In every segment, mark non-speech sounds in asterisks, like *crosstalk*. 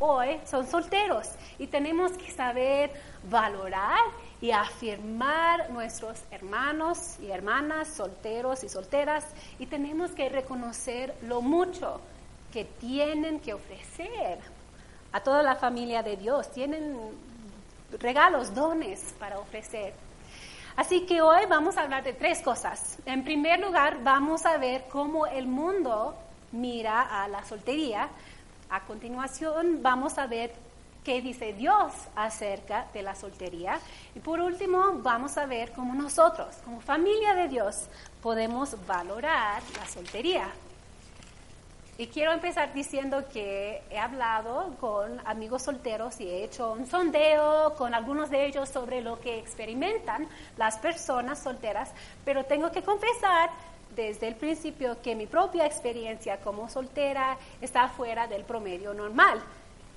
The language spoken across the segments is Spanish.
hoy son solteros y tenemos que saber valorar y afirmar nuestros hermanos y hermanas solteros y solteras y tenemos que reconocer lo mucho que tienen que ofrecer a toda la familia de Dios. Tienen regalos, dones para ofrecer. Así que hoy vamos a hablar de tres cosas. En primer lugar, vamos a ver cómo el mundo mira a la soltería. A continuación, vamos a ver qué dice Dios acerca de la soltería. Y por último, vamos a ver cómo nosotros, como familia de Dios, podemos valorar la soltería. Y quiero empezar diciendo que he hablado con amigos solteros y he hecho un sondeo con algunos de ellos sobre lo que experimentan las personas solteras, pero tengo que confesar desde el principio que mi propia experiencia como soltera está fuera del promedio normal.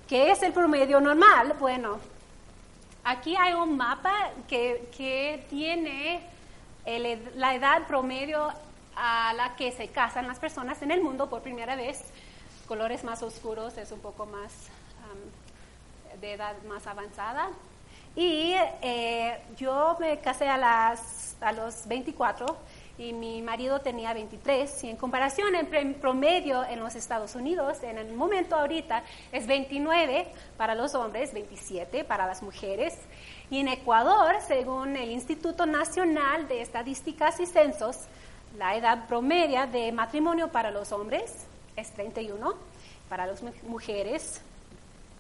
¿Qué es el promedio normal? Bueno, aquí hay un mapa que, que tiene la edad promedio a la que se casan las personas en el mundo por primera vez. Colores más oscuros es un poco más de edad más avanzada. Y eh, yo me casé a, las, a los 24 y mi marido tenía 23 y en comparación en promedio en los Estados Unidos en el momento ahorita es 29 para los hombres, 27 para las mujeres y en Ecuador, según el Instituto Nacional de Estadísticas y Censos, la edad promedia de matrimonio para los hombres es 31, para las mujeres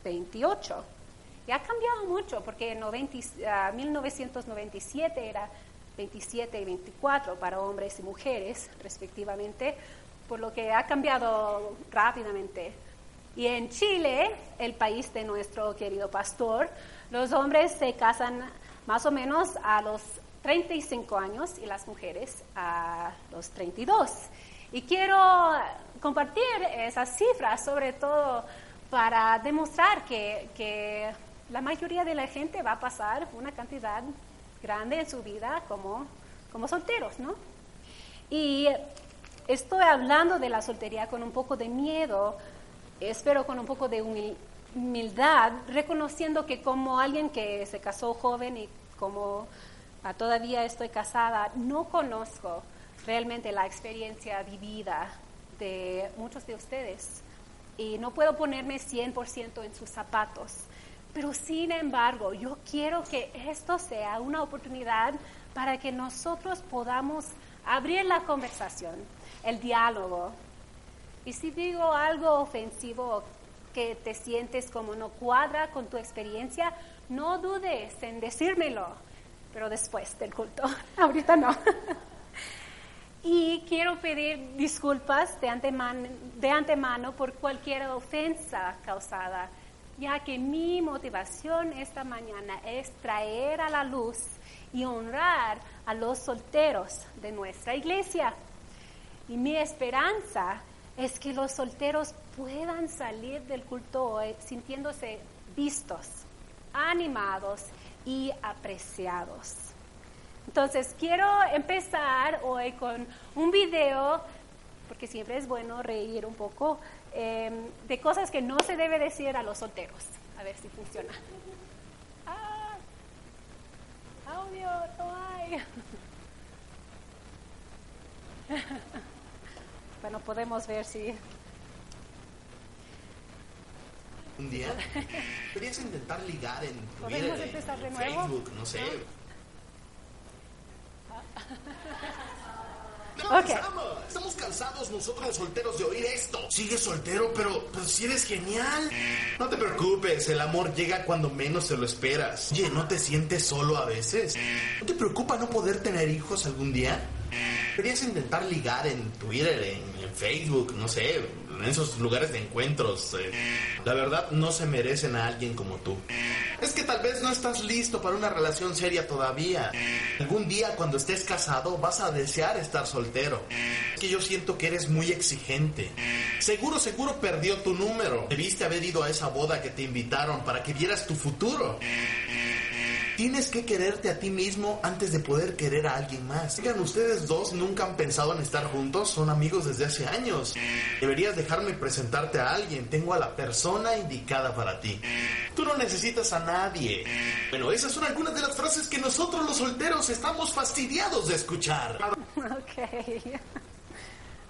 28. Y ha cambiado mucho porque en 1997 ah, era 27 y 24 para hombres y mujeres respectivamente, por lo que ha cambiado rápidamente. Y en Chile, el país de nuestro querido pastor, los hombres se casan más o menos a los 35 años y las mujeres a los 32. Y quiero compartir esas cifras, sobre todo para demostrar que, que, la mayoría de la gente va a pasar una cantidad grande en su vida como, como solteros, ¿no? Y estoy hablando de la soltería con un poco de miedo, espero con un poco de humildad, reconociendo que como alguien que se casó joven y como todavía estoy casada, no conozco realmente la experiencia vivida de muchos de ustedes y no puedo ponerme 100% en sus zapatos. Pero sin embargo, yo quiero que esto sea una oportunidad para que nosotros podamos abrir la conversación, el diálogo. Y si digo algo ofensivo que te sientes como no cuadra con tu experiencia, no dudes en decírmelo pero después del culto, *laughs* ahorita no. *laughs* y quiero pedir disculpas de antemano, de antemano por cualquier ofensa causada, ya que mi motivación esta mañana es traer a la luz y honrar a los solteros de nuestra iglesia. Y mi esperanza es que los solteros puedan salir del culto hoy sintiéndose vistos, animados y apreciados. Entonces, quiero empezar hoy con un video, porque siempre es bueno reír un poco, em, de cosas que no se debe decir a los solteros. A ver si funciona. Ah, audio, no hay. *laughs* bueno, podemos ver si un día. Podrías intentar ligar en Twitter, en, Facebook, no sé. *laughs* No, Estamos cansados nosotros los solteros de oír esto. Sigues soltero, pero pues si eres genial. No te preocupes, el amor llega cuando menos se lo esperas. Oye, ¿no te sientes solo a veces? ¿No te preocupa no poder tener hijos algún día? Deberías intentar ligar en Twitter, en, Facebook, no sé, en esos lugares de encuentros. Eh. La verdad, no se merecen a alguien como tú. Es que tal vez no estás listo para una relación seria todavía. Algún día cuando estés casado vas a desear estar soltero. Es que yo siento que eres muy exigente. Seguro, seguro perdió tu número. Debiste haber ido a esa boda que te invitaron para que vieras tu futuro. Tienes que quererte a ti mismo antes de poder querer a alguien más. Oigan, ustedes dos nunca han pensado en estar juntos, son amigos desde hace años. Deberías dejarme presentarte a alguien, tengo a la persona indicada para ti. Tú no necesitas a nadie. Bueno, esas son algunas de las frases que nosotros los solteros estamos fastidiados de escuchar. Ok.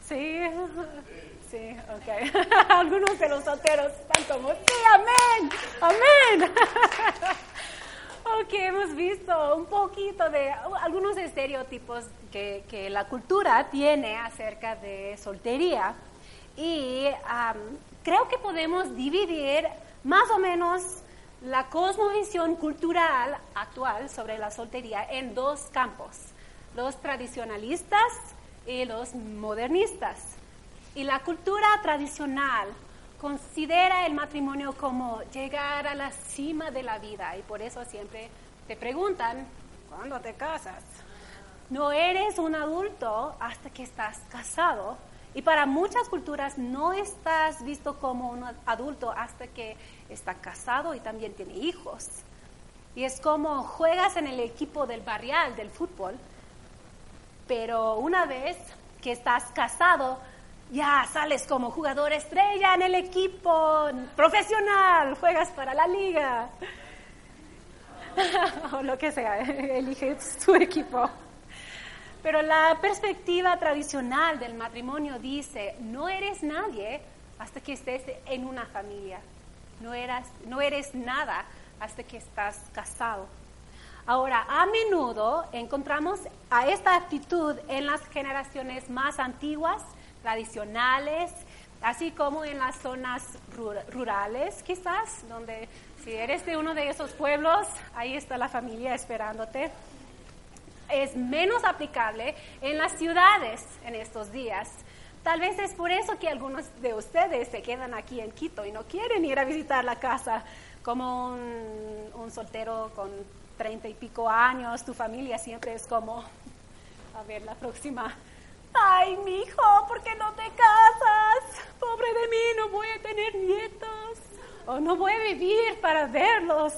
Sí. Sí, ok. *laughs* Algunos de los solteros están como, sí, amén, amén. Ok, hemos visto un poquito de algunos estereotipos que, que la cultura tiene acerca de soltería y creo que podemos dividir más o menos la cosmovisión cultural actual sobre la soltería en dos campos, los tradicionalistas y los modernistas. Y la cultura tradicional considera el matrimonio como llegar a la cima de la vida y por eso siempre te preguntan, ¿cuándo te casas? No eres un adulto hasta que estás casado y para muchas culturas no estás visto como un adulto hasta que está casado y también tiene hijos. Y es como juegas en el equipo del barrial del fútbol, pero una vez que estás casado, ya sales como jugador estrella en el equipo profesional, juegas para la liga, *laughs* o lo que sea, eliges tu equipo. Pero la perspectiva tradicional del matrimonio dice, no eres nadie hasta que estés en una familia. No, eras, no eres nada hasta que estás casado. Ahora, a menudo encontramos a esta actitud en las generaciones más antiguas, tradicionales, así como en las zonas rurales, quizás, donde si eres de uno de esos pueblos, ahí está la familia esperándote es menos aplicable en las ciudades en estos días. Tal vez es por eso que algunos de ustedes se quedan aquí en Quito y no quieren ir a visitar la casa como un, soltero con treinta y pico años, tu familia siempre es como, a ver, la próxima, ay, mi hijo, ¿por qué no te casas? Pobre de mí, no voy a tener nietos, o no voy a vivir para verlos.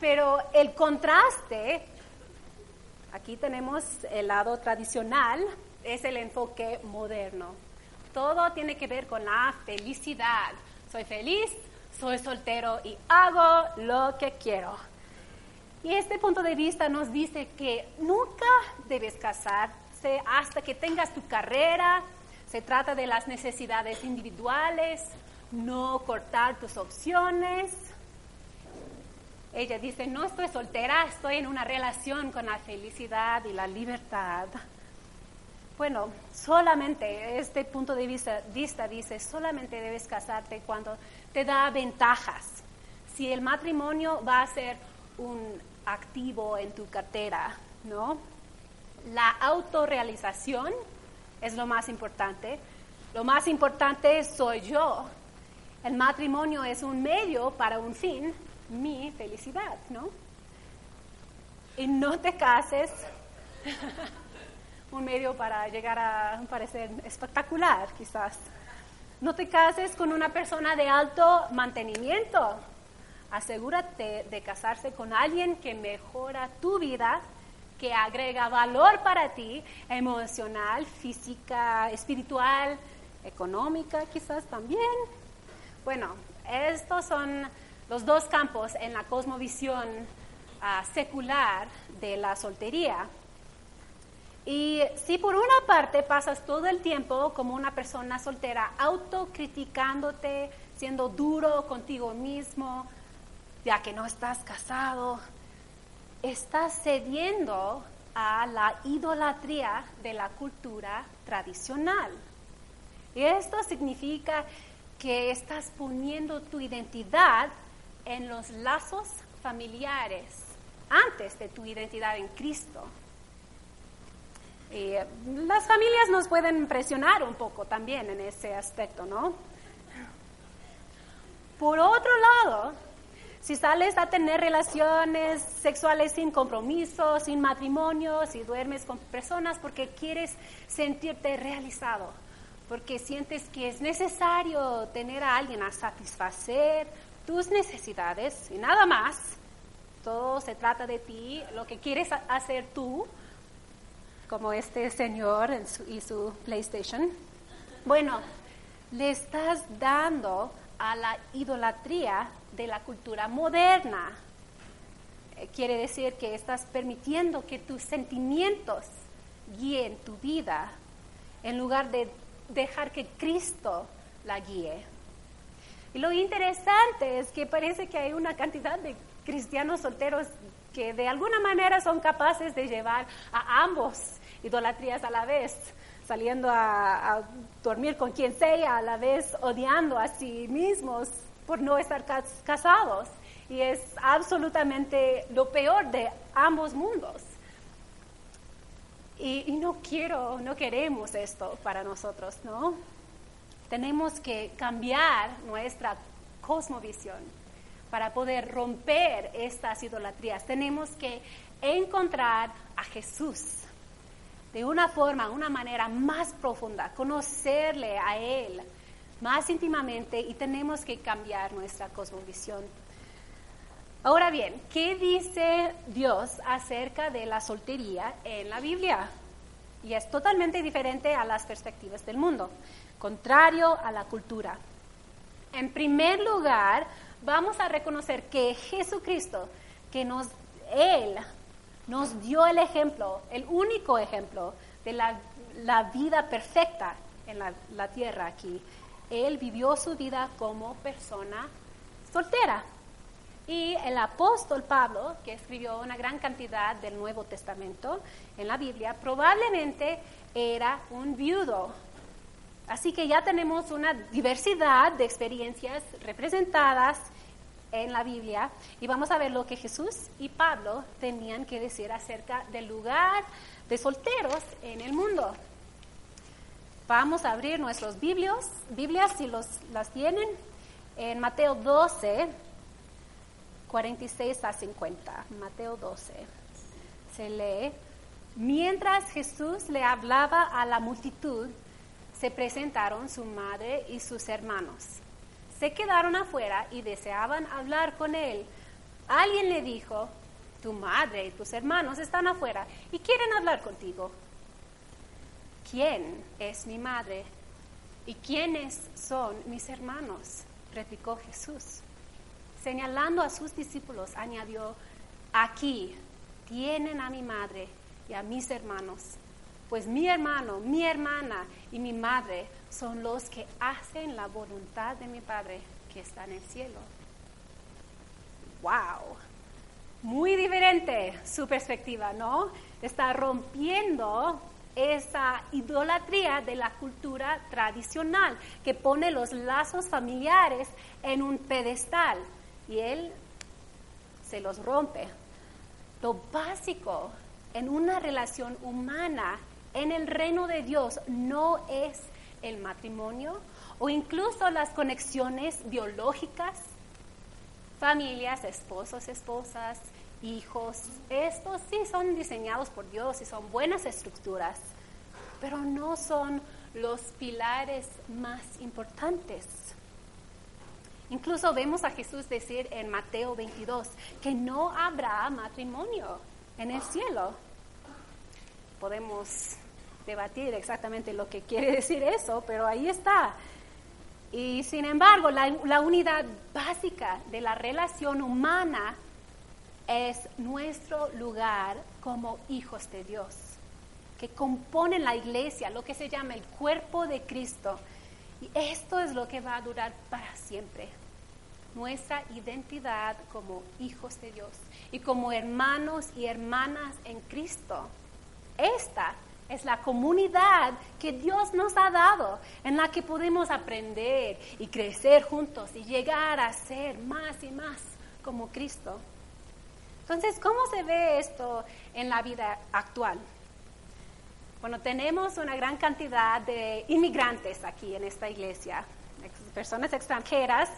Pero el contraste Aquí tenemos el lado tradicional, es el enfoque moderno. Todo tiene que ver con la felicidad. Soy feliz, soy soltero y hago lo que quiero. Y este punto de vista nos dice que nunca debes hasta que tengas tu carrera. Se trata de las necesidades individuales, no cortar tus opciones, ella dice, no estoy soltera, estoy en una relación con la felicidad y la libertad. Bueno, solamente este punto de vista, dice, solamente debes casarte cuando te da ventajas. Si el matrimonio va a ser un activo en tu cartera, ¿no? La autorrealización es lo más importante. Lo más importante soy yo. El matrimonio es un medio para un fin mi felicidad, ¿no? Y no te cases, *laughs* un medio para llegar a parecer espectacular, quizás. No te cases con una persona de alto mantenimiento. Asegúrate de casarse con alguien que mejora tu vida, que agrega valor para ti, emocional, física, espiritual, económica, quizás también. Bueno, estos son los dos campos en la cosmovisión ah, secular de la soltería. Y si por una parte pasas todo el tiempo como una persona soltera, autocriticándote, siendo duro contigo mismo, ya que no estás casado, estás cediendo a la idolatría de la cultura tradicional. Y esto significa que estás poniendo tu identidad en los lazos familiares antes de tu identidad en Cristo. Y las familias nos pueden presionar un poco también en ese aspecto, ¿no? Por otro lado, si sales a tener relaciones sexuales sin compromiso, sin matrimonio, si duermes con personas porque quieres sentirte realizado, porque sientes que es necesario tener a alguien a satisfacer tus necesidades y nada más, todo se trata de ti, lo que quieres hacer tú, como este señor y su PlayStation. Bueno, le estás dando a la idolatría de la cultura moderna. Eh, quiere decir que estás permitiendo que tus sentimientos guíen tu vida en lugar de dejar que Cristo la guíe. Y lo interesante es que parece que hay una cantidad de cristianos solteros que de alguna manera son capaces de llevar a ambos idolatrías a la vez, saliendo a, dormir con quien sea, a la vez odiando a sí mismos por no estar casados. Y es absolutamente lo peor de ambos mundos. Y, y, no quiero, no queremos esto para nosotros, ¿no? Tenemos que cambiar nuestra cosmovisión para poder romper estas idolatrías. Tenemos que encontrar a Jesús de una forma, una manera más profunda, conocerle a Él más íntimamente y tenemos que cambiar nuestra cosmovisión. Ahora bien, ¿qué dice Dios acerca de la soltería en la Biblia? Y es totalmente diferente a las perspectivas del mundo, contrario a la cultura. En primer lugar, vamos a reconocer que Jesucristo, que nos, Él nos dio el ejemplo, el único ejemplo de la, vida perfecta en la, tierra aquí. Él vivió su vida como persona soltera. Y el apóstol Pablo, que escribió una gran cantidad del Nuevo Testamento en la Biblia, probablemente era un viudo. Así que ya tenemos una diversidad de experiencias representadas en la Biblia y vamos a ver lo que Jesús y Pablo tenían que decir acerca del lugar de solteros en el mundo. Vamos a abrir nuestros Biblias si los, las tienen, en Mateo 12, 46 a 50. Mateo 12. Se lee, mientras Jesús le hablaba a la multitud, se presentaron su madre y sus hermanos se quedaron afuera y deseaban hablar con él. Alguien le dijo, tu madre y tus hermanos están afuera y quieren hablar contigo. ¿Quién es mi madre y quiénes son mis hermanos? replicó Jesús. Señalando a sus discípulos, añadió, aquí tienen a mi madre y a mis hermanos, pues mi hermano, mi hermana y mi madre son los que hacen la voluntad de mi Padre que está en el cielo. ¡Wow! Muy diferente su perspectiva, ¿no? Está rompiendo esa idolatría de la cultura tradicional que pone los lazos familiares en un pedestal y él se los rompe. Lo básico en una relación humana en el reino de Dios no es el matrimonio o incluso las conexiones biológicas, familias, esposos, esposas, hijos. Estos sí son diseñados por Dios y son buenas estructuras, pero no son los pilares más importantes. Incluso vemos a Jesús decir en Mateo 22 que no habrá matrimonio en el cielo. Podemos debatir exactamente lo que quiere decir eso, pero ahí está. Y sin embargo, la, unidad básica de la relación humana es nuestro lugar como hijos de Dios, que componen la iglesia, lo que se llama el cuerpo de Cristo. Y esto es lo que va a durar para siempre. Nuestra identidad como hijos de Dios y como hermanos y hermanas en Cristo. Esta es la comunidad que Dios nos ha dado, en la que podemos aprender y crecer juntos y llegar a ser más y más como Cristo. Entonces, ¿cómo se ve esto en la vida actual? Bueno, tenemos una gran cantidad de inmigrantes aquí en esta iglesia, personas extranjeras,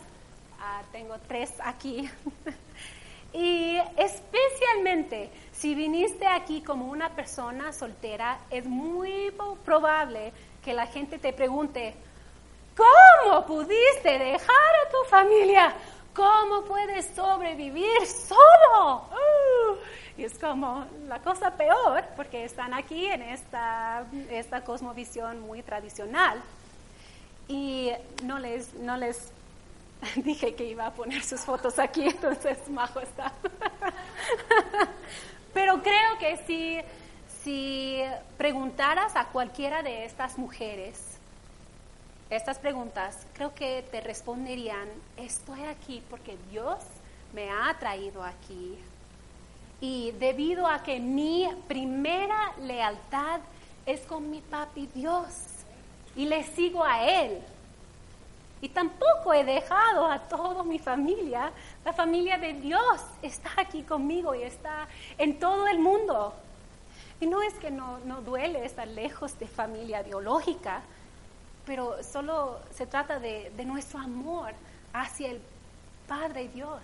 ah, tengo tres aquí, *laughs* y especialmente si viniste aquí como una persona soltera, es muy probable que la gente te pregunte, ¿cómo pudiste dejar a tu familia ¿cómo puedes sobrevivir solo? Uh, y es como la cosa peor, porque están aquí en esta, esta cosmovisión muy tradicional. Y no les, no les *laughs* dije que iba a poner sus fotos aquí, entonces Majo está. *laughs* Pero creo que si, si preguntaras a cualquiera de estas mujeres estas preguntas, creo que te responderían, estoy aquí porque Dios me ha traído aquí. Y debido a que mi primera lealtad es con mi papi Dios y le sigo a Él. Y tampoco he dejado a toda mi familia. La familia de Dios está aquí conmigo y está en todo el mundo. Y no es que no, no duele estar lejos de familia biológica, pero solo se trata de, nuestro amor hacia el Padre Dios.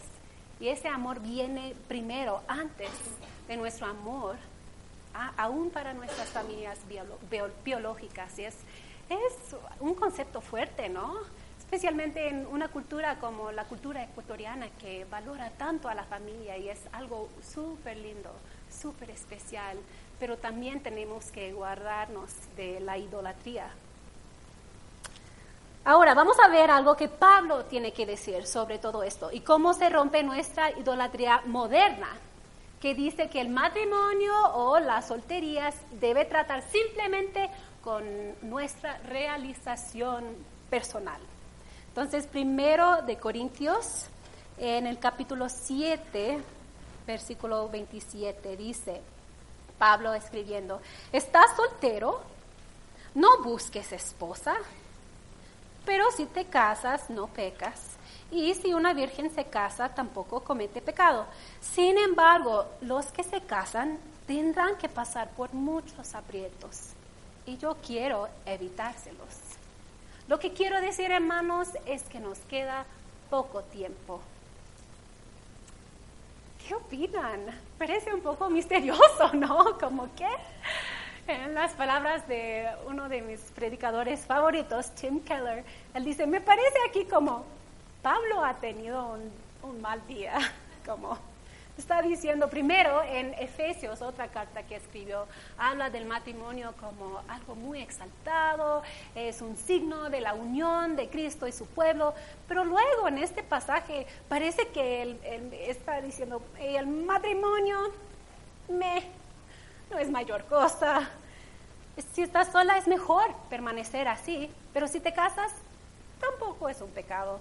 Y ese amor viene primero, antes de nuestro amor, aún para nuestras familias biológicas. Y es, es un concepto fuerte, ¿no? Especialmente en una cultura como la cultura ecuatoriana que valora tanto a la familia y es algo súper lindo, súper especial, pero también tenemos que guardarnos de la idolatría Ahora vamos a ver algo que Pablo tiene que decir sobre todo esto y cómo se rompe nuestra idolatría moderna, que dice que el matrimonio o las solterías debe tratar simplemente con nuestra realización personal. Entonces, primero de Corintios, en el capítulo 7, versículo 27, dice Pablo escribiendo, ¿estás soltero? No busques esposa pero si te casas, no pecas. Y si una virgen se casa, tampoco comete pecado. Sin embargo, los que se casan tendrán que pasar por muchos aprietos. Y yo quiero evitárselos. Lo que quiero decir, hermanos, es que nos queda poco tiempo. ¿Qué opinan? Parece un poco misterioso, *laughs* ¿no? Como que en las palabras de uno de mis predicadores favoritos, Tim Keller, él dice, me parece aquí como Pablo ha tenido un, mal día, *laughs* como está diciendo primero en Efesios, otra carta que escribió, habla del matrimonio como algo muy exaltado, es un signo de la unión de Cristo y su pueblo, pero luego en este pasaje parece que él, está diciendo, el matrimonio me no es mayor cosa. Si estás sola es mejor permanecer así, pero si te casas, tampoco es un pecado.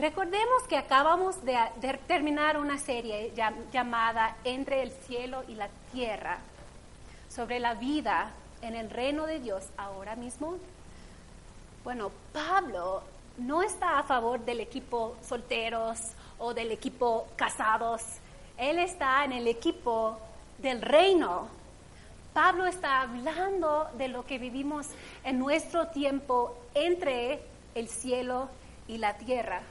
Recordemos que acabamos de, terminar una serie llamada Entre el cielo y la tierra sobre la vida en el reino de Dios ahora mismo. Bueno, Pablo no está a favor del equipo solteros o del equipo casados él está en el equipo del reino. Pablo está hablando de lo que vivimos en nuestro tiempo entre el cielo y la tierra.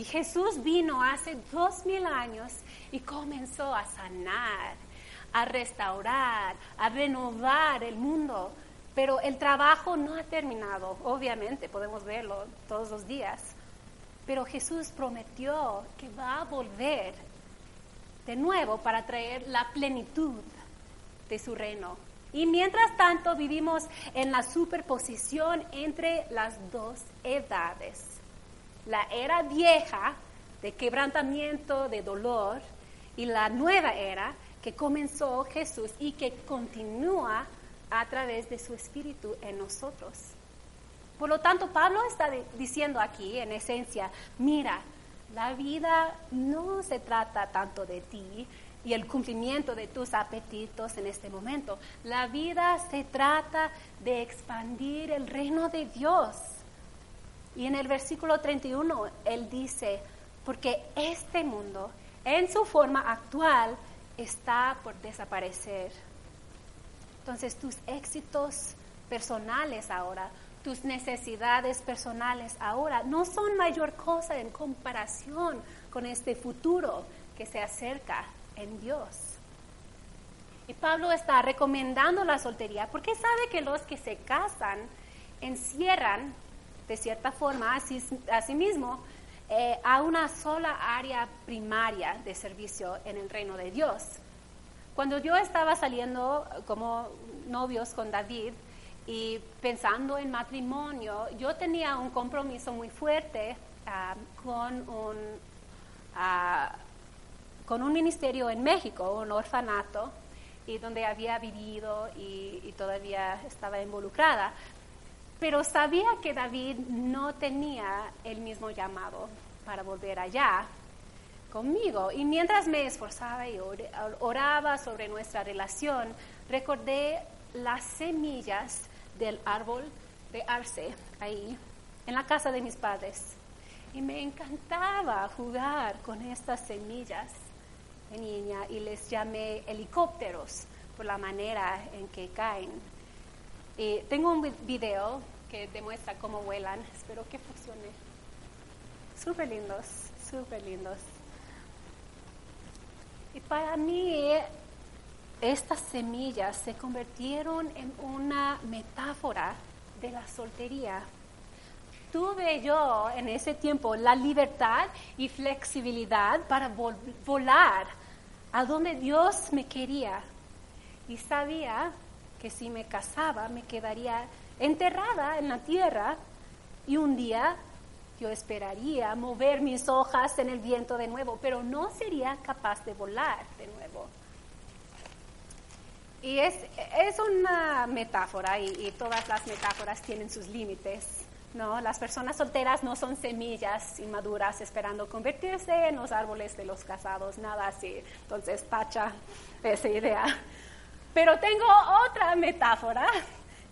Y Jesús vino hace dos mil años y comenzó a sanar, a restaurar, a renovar el mundo. Pero el trabajo no ha terminado, obviamente, podemos verlo todos los días. Pero Jesús prometió que va a volver de nuevo para traer la plenitud de su reino. Y mientras tanto vivimos en la superposición entre las dos edades. La era vieja de quebrantamiento, de dolor, y la nueva era que comenzó Jesús y que continúa a través de su espíritu en nosotros. Por lo tanto, Pablo está diciendo aquí, en esencia, mira, la vida no se trata tanto de ti y el cumplimiento de tus apetitos en este momento. La vida se trata de expandir el reino de Dios. Y en el versículo 31 él dice, porque este mundo en su forma actual está por desaparecer. Entonces tus éxitos personales ahora tus necesidades personales ahora no son mayor cosa en comparación con este futuro que se acerca en Dios. Y Pablo está recomendando la soltería porque sabe que los que se casan encierran de cierta forma, así, asimismo, eh, a una sola área primaria de servicio en el reino de Dios. Cuando yo estaba saliendo como novios con David y pensando en matrimonio, yo tenía un compromiso muy fuerte ah, con, un, ah, con un ministerio en México, un orfanato, y donde había vivido y todavía estaba involucrada. Pero sabía que David no tenía el mismo llamado para volver allá conmigo. Y mientras me esforzaba y oraba sobre nuestra relación, recordé las semillas del árbol de arce ahí, en la casa de mis padres. Y me encantaba jugar con estas semillas de niña y les llamé helicópteros por la manera en que caen tengo un video que demuestra cómo vuelan. Espero que funcione. Súper lindos, súper lindos. Y para mí, estas semillas se convirtieron en una metáfora de la soltería. Tuve yo en ese tiempo la libertad y flexibilidad para volar a donde Dios me quería. Y sabía que si me casaba me quedaría enterrada en la tierra y un día yo esperaría mover mis hojas en el viento de nuevo, pero no sería capaz de volar de nuevo. Y es, es una metáfora y, todas las metáforas tienen sus límites. ¿no? Las personas solteras no son semillas inmaduras esperando convertirse en los árboles de los casados, nada así. Entonces, tacha esa idea. Pero tengo otra metáfora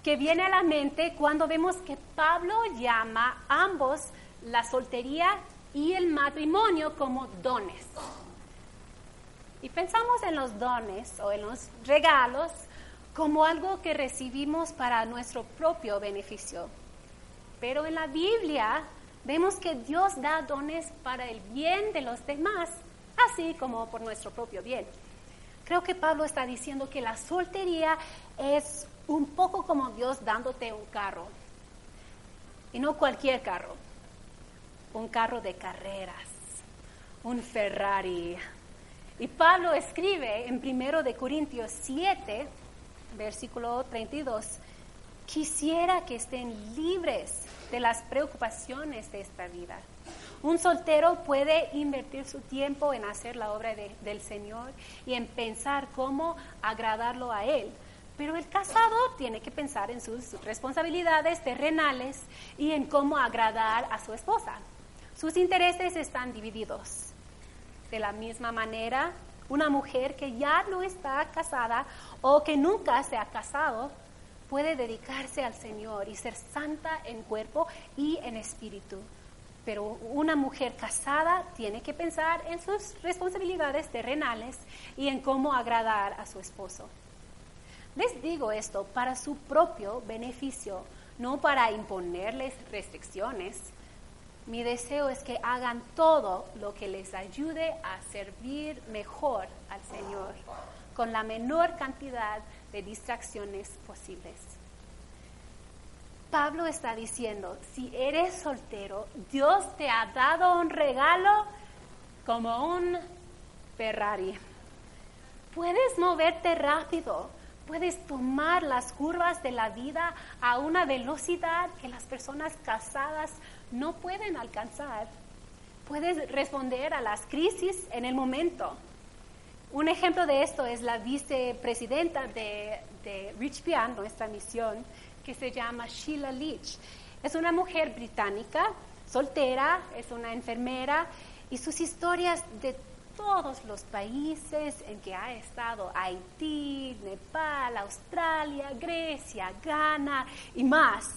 que viene a la mente cuando vemos que Pablo llama ambos la soltería y el matrimonio como dones. Y pensamos en los dones o en los regalos como algo que recibimos para nuestro propio beneficio. Pero en la Biblia vemos que Dios da dones para el bien de los demás, así como por nuestro propio bien. Creo que Pablo está diciendo que la soltería es un poco como Dios dándote un carro. Y no cualquier carro, un carro de carreras, un Ferrari. Y Pablo escribe en 1 de Corintios 7, versículo 32, quisiera que estén libres de las preocupaciones de esta vida un soltero puede invertir su tiempo en hacer la obra del Señor y en pensar cómo agradarlo a Él. Pero el casado tiene que pensar en sus responsabilidades terrenales y en cómo agradar a su esposa. Sus intereses están divididos. De la misma manera, una mujer que ya no está casada o que nunca se ha casado puede dedicarse al Señor y ser santa en cuerpo y en espíritu pero una mujer casada tiene que pensar en sus responsabilidades terrenales y en cómo agradar a su esposo. Les digo esto para su propio beneficio, no para imponerles restricciones. Mi deseo es que hagan todo lo que les ayude a servir mejor al Señor, con la menor cantidad de distracciones posibles. Pablo está diciendo, si eres soltero, Dios te ha dado un regalo como un Ferrari. Puedes moverte rápido, puedes tomar las curvas de la vida a una velocidad que las personas casadas no pueden alcanzar. Puedes responder a las crisis en el momento. Un ejemplo de esto es la vicepresidenta de, de Rich Pian, nuestra misión, que se llama Sheila Leach. Es una mujer británica, soltera, es una enfermera y sus historias de todos los países en que ha estado, Haití, Nepal, Australia, Grecia, Ghana y más,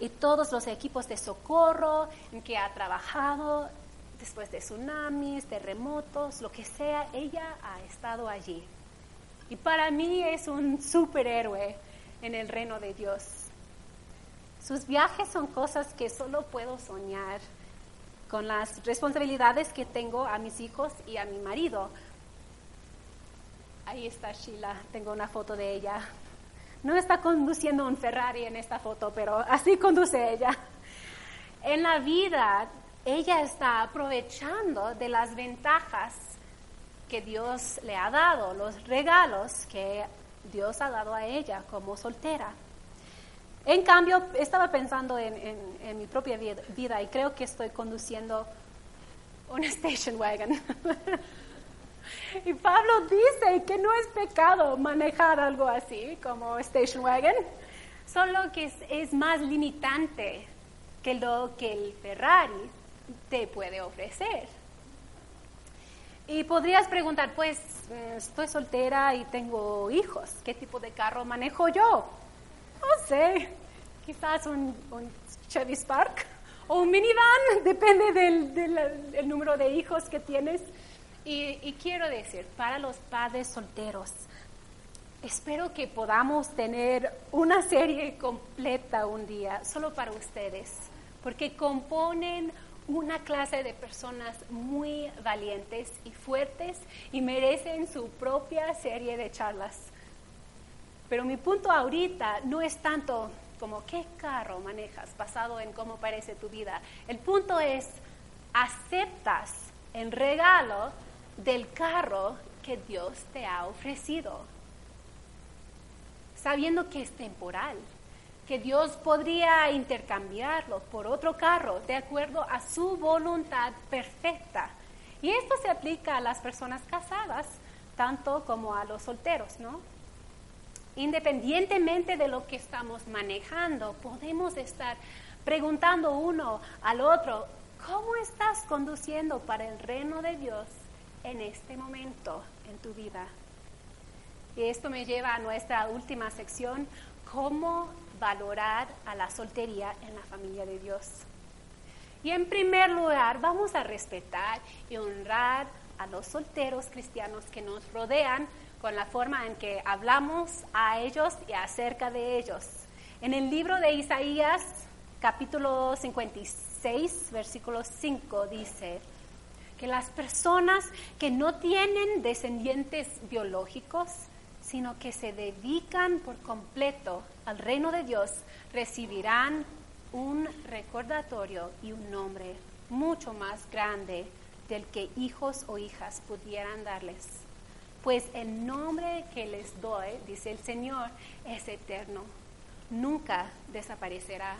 y todos los equipos de socorro en que ha trabajado después de tsunamis, terremotos, lo que sea, ella ha estado allí. Y para mí es un superhéroe en el reino de Dios. Sus viajes son cosas que solo puedo soñar con las responsabilidades que tengo a mis hijos y a mi marido. Ahí está Sheila, tengo una foto de ella. No está conduciendo un Ferrari en esta foto, pero así conduce ella. en la vida ella está aprovechando de las ventajas que Dios le ha dado, los regalos que Dios ha dado a ella como soltera. En cambio, estaba pensando en, mi propia vida, y creo que estoy conduciendo un *laughs* station wagon. y Pablo dice que no es pecado manejar algo así como station wagon, solo que es más limitante que lo que el Ferrari te puede ofrecer. Y podrías preguntar, pues mm, estoy soltera y tengo hijos, ¿qué tipo de carro manejo yo? No sé, quizás un, Chevy Spark o un minivan, *laughs* depende del, número de hijos que tienes. Y, y quiero decir, para los padres solteros, espero que podamos tener una serie completa un día, solo para ustedes, porque componen una clase de personas muy valientes y fuertes y merecen su propia serie de charlas. Pero mi punto ahorita no es tanto como qué carro manejas basado en cómo parece tu vida. El punto es, aceptas el regalo del carro que Dios te ha ofrecido, sabiendo que es temporal que Dios podría intercambiarlo por otro carro de acuerdo a su voluntad perfecta. Y esto se aplica a las personas casadas, tanto como a los solteros, ¿no? Independientemente de lo que estamos manejando, podemos estar preguntando uno al otro, ¿cómo estás conduciendo para el reino de Dios en este momento en tu vida? Y esto me lleva a nuestra última sección, ¿cómo valorar a la soltería en la familia de Dios. Y en primer lugar, vamos a respetar y honrar a los solteros cristianos que nos rodean con la forma en que hablamos a ellos y acerca de ellos. En el libro de Isaías, capítulo 56, versículo 5, dice que las personas que no tienen descendientes biológicos, sino que se dedican por completo al reino de Dios, recibirán un recordatorio y un nombre mucho más grande del que hijos o hijas pudieran darles. Pues el nombre que les doy, dice el Señor, es eterno, nunca desaparecerá.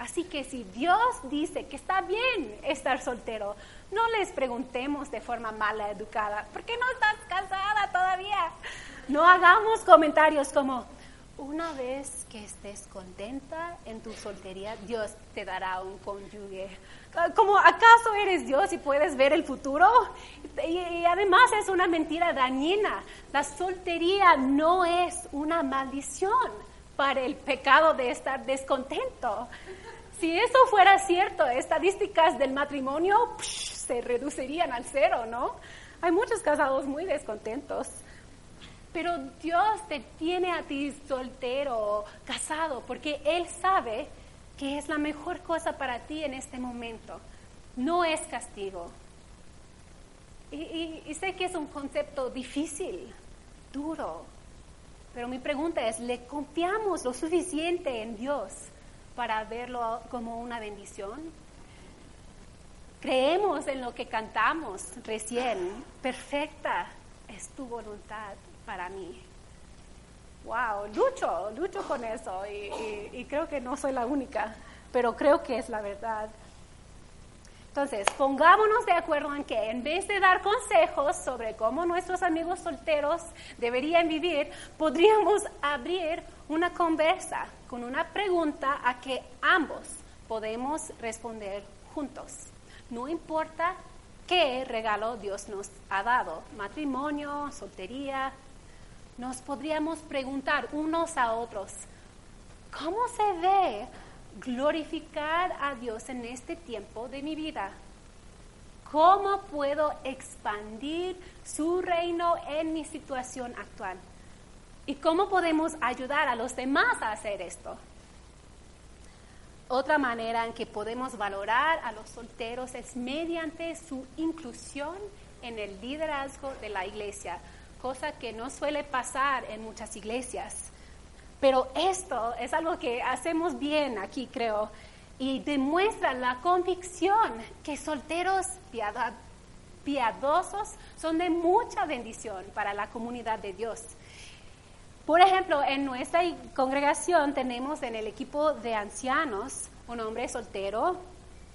Así que si Dios dice que está bien estar soltero, no les preguntemos de forma mala educada, ¿por qué no estás casada todavía? No hagamos comentarios como, una vez que estés contenta en tu soltería, Dios te dará un cónyuge. Como acaso eres Dios y puedes ver el futuro? Y, además es una mentira dañina. La soltería no es una maldición para el pecado de estar descontento. Si eso fuera cierto, estadísticas del matrimonio se reducirían al cero, ¿no? Hay muchos casados muy descontentos. Pero Dios te tiene a ti soltero, casado, porque Él sabe que es la mejor cosa para ti en este momento. No es castigo. Y, sé que es un concepto difícil, duro, pero mi pregunta es, ¿le confiamos lo suficiente en Dios para verlo como una bendición? Creemos en lo que cantamos recién, perfecta es tu voluntad para mí. Wow, lucho, lucho con eso y, creo que no soy la única, pero creo que es la verdad. Entonces, pongámonos de acuerdo en que en vez de dar consejos sobre cómo nuestros amigos solteros deberían vivir, podríamos abrir una conversa con una pregunta a que ambos podemos responder juntos. No importa qué regalo Dios nos ha dado, matrimonio, soltería, nos podríamos preguntar unos a otros, ¿cómo se ve glorificar a Dios en este tiempo de mi vida? ¿Cómo puedo expandir su reino en mi situación actual? ¿Y cómo podemos ayudar a los demás a hacer esto? Otra manera en que podemos valorar a los solteros es mediante su inclusión en el liderazgo de la iglesia cosa que no suele pasar en muchas iglesias. Pero esto es algo que hacemos bien aquí, creo. y demuestra la convicción que solteros piadosos son de mucha bendición para la comunidad de Dios. Por ejemplo, en nuestra congregación tenemos en el equipo de ancianos un hombre soltero,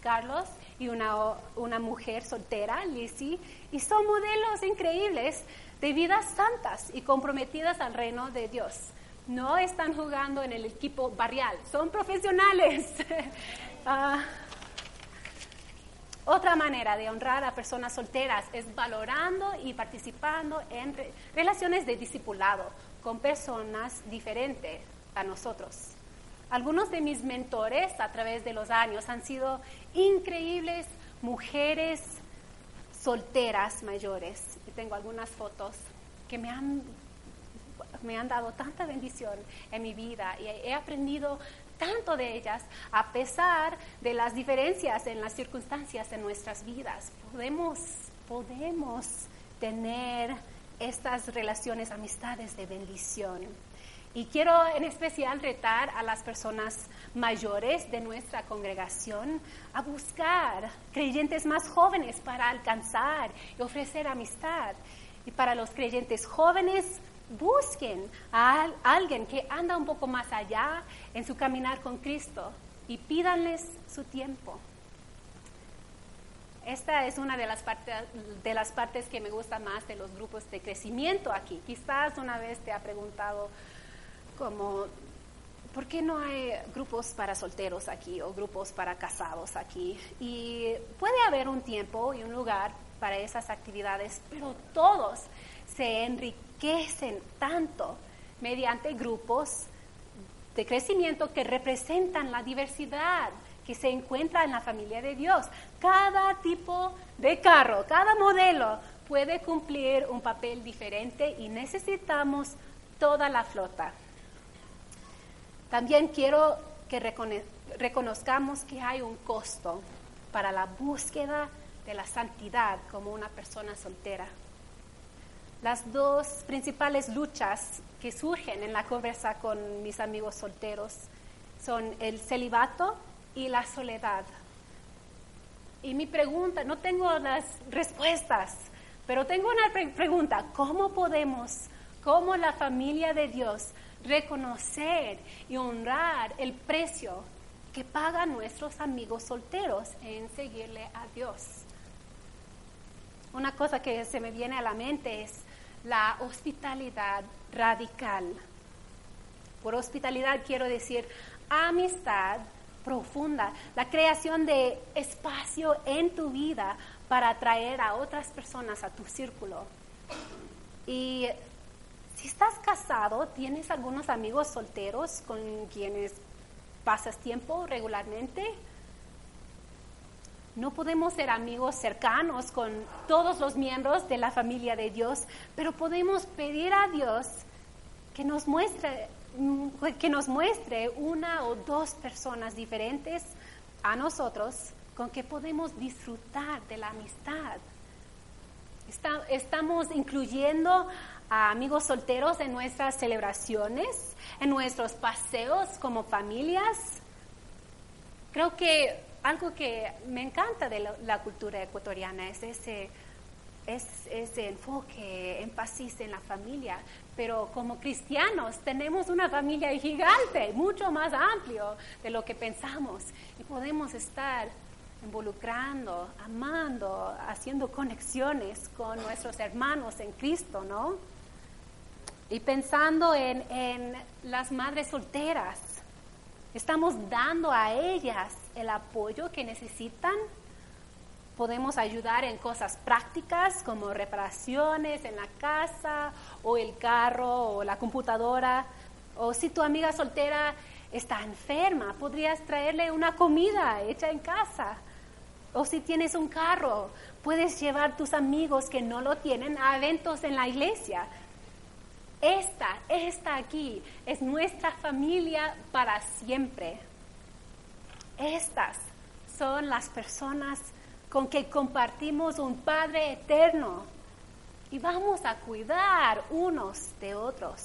Carlos, y una, una mujer soltera, Lizzie, y son modelos increíbles de vidas santas y comprometidas al reino de Dios. No están jugando en el equipo barrial, son profesionales. *laughs* Ah, otra manera de honrar a personas solteras es valorando y participando en relaciones de discipulado con personas diferentes a nosotros. Algunos de mis mentores a través de los años han sido increíbles mujeres solteras mayores. Y tengo algunas fotos que me han, me han dado tanta bendición en mi vida y he aprendido tanto de ellas a pesar de las diferencias en las circunstancias en nuestras vidas. Podemos, podemos tener estas relaciones, amistades de bendición. Y quiero en especial retar a las personas mayores de nuestra congregación a buscar creyentes más jóvenes para alcanzar y ofrecer amistad. Y para los creyentes jóvenes, busquen a alguien que anda un poco más allá en su caminar con Cristo y pídanles su tiempo. Esta es una de las, partes, de las partes que me gusta más de los grupos de crecimiento aquí. Quizás una vez te ha preguntado, como, ¿por qué no hay grupos para solteros aquí o grupos para casados aquí? Y puede haber un tiempo y un lugar para esas actividades, pero todos se enriquecen tanto mediante grupos de crecimiento que representan la diversidad que se encuentra en la familia de Dios. Cada tipo de carro, cada modelo puede cumplir un papel diferente y necesitamos toda la flota. También quiero que reconozcamos que hay un costo para la búsqueda de la santidad como una persona soltera. Las dos principales luchas que surgen en la conversa con mis amigos solteros son el celibato y la soledad. Y mi pregunta, no tengo las respuestas, pero tengo una pregunta, ¿cómo podemos, como la familia de Dios, reconocer y honrar el precio que pagan nuestros amigos solteros en seguirle a Dios. Una cosa que se me viene a la mente es la hospitalidad radical. Por hospitalidad quiero decir amistad profunda, la creación de espacio en tu vida para atraer a otras personas a tu círculo. Y si estás casado, tienes algunos amigos solteros con quienes pasas tiempo regularmente. No podemos ser amigos cercanos con todos los miembros de la familia de Dios, pero podemos pedir a Dios que nos muestre, que nos muestre una o dos personas diferentes a nosotros con que podemos disfrutar de la amistad. estamos incluyendo a amigos solteros en nuestras celebraciones, en nuestros paseos como familias. Creo que algo que me encanta de la, cultura ecuatoriana es ese, es ese enfoque, énfasis en la familia. Pero como cristianos tenemos una familia gigante, mucho más amplio de lo que pensamos. Y podemos estar involucrando, amando, haciendo conexiones con nuestros hermanos en Cristo, ¿no? Y pensando en, las madres solteras, estamos dando a ellas el apoyo que necesitan. Podemos ayudar en cosas prácticas como reparaciones en la casa o el carro o la computadora. O si tu amiga soltera está enferma, podrías traerle una comida hecha en casa. O si tienes un carro, puedes llevar tus amigos que no lo tienen a eventos en la iglesia. Esta, esta aquí es nuestra familia para siempre. Estas son las personas con que compartimos un Padre eterno y vamos a cuidar unos de otros.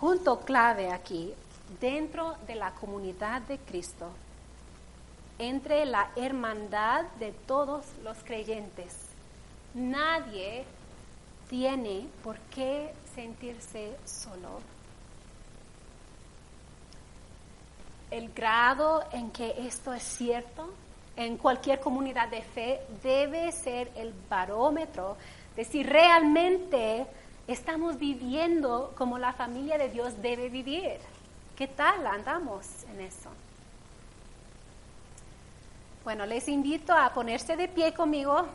Punto clave aquí. dentro de la comunidad de Cristo, entre la hermandad de todos los creyentes. Nadie tiene por qué sentirse solo. El grado en que esto es cierto en cualquier comunidad de fe debe ser el barómetro de si realmente estamos viviendo como la familia de Dios debe vivir. ¿Qué tal andamos en eso? Bueno, les invito a ponerse de pie conmigo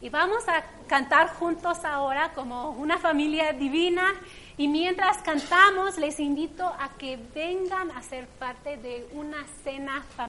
y vamos a cantar juntos ahora como una familia divina. Y mientras cantamos, les invito a que vengan a ser parte de una cena familiar.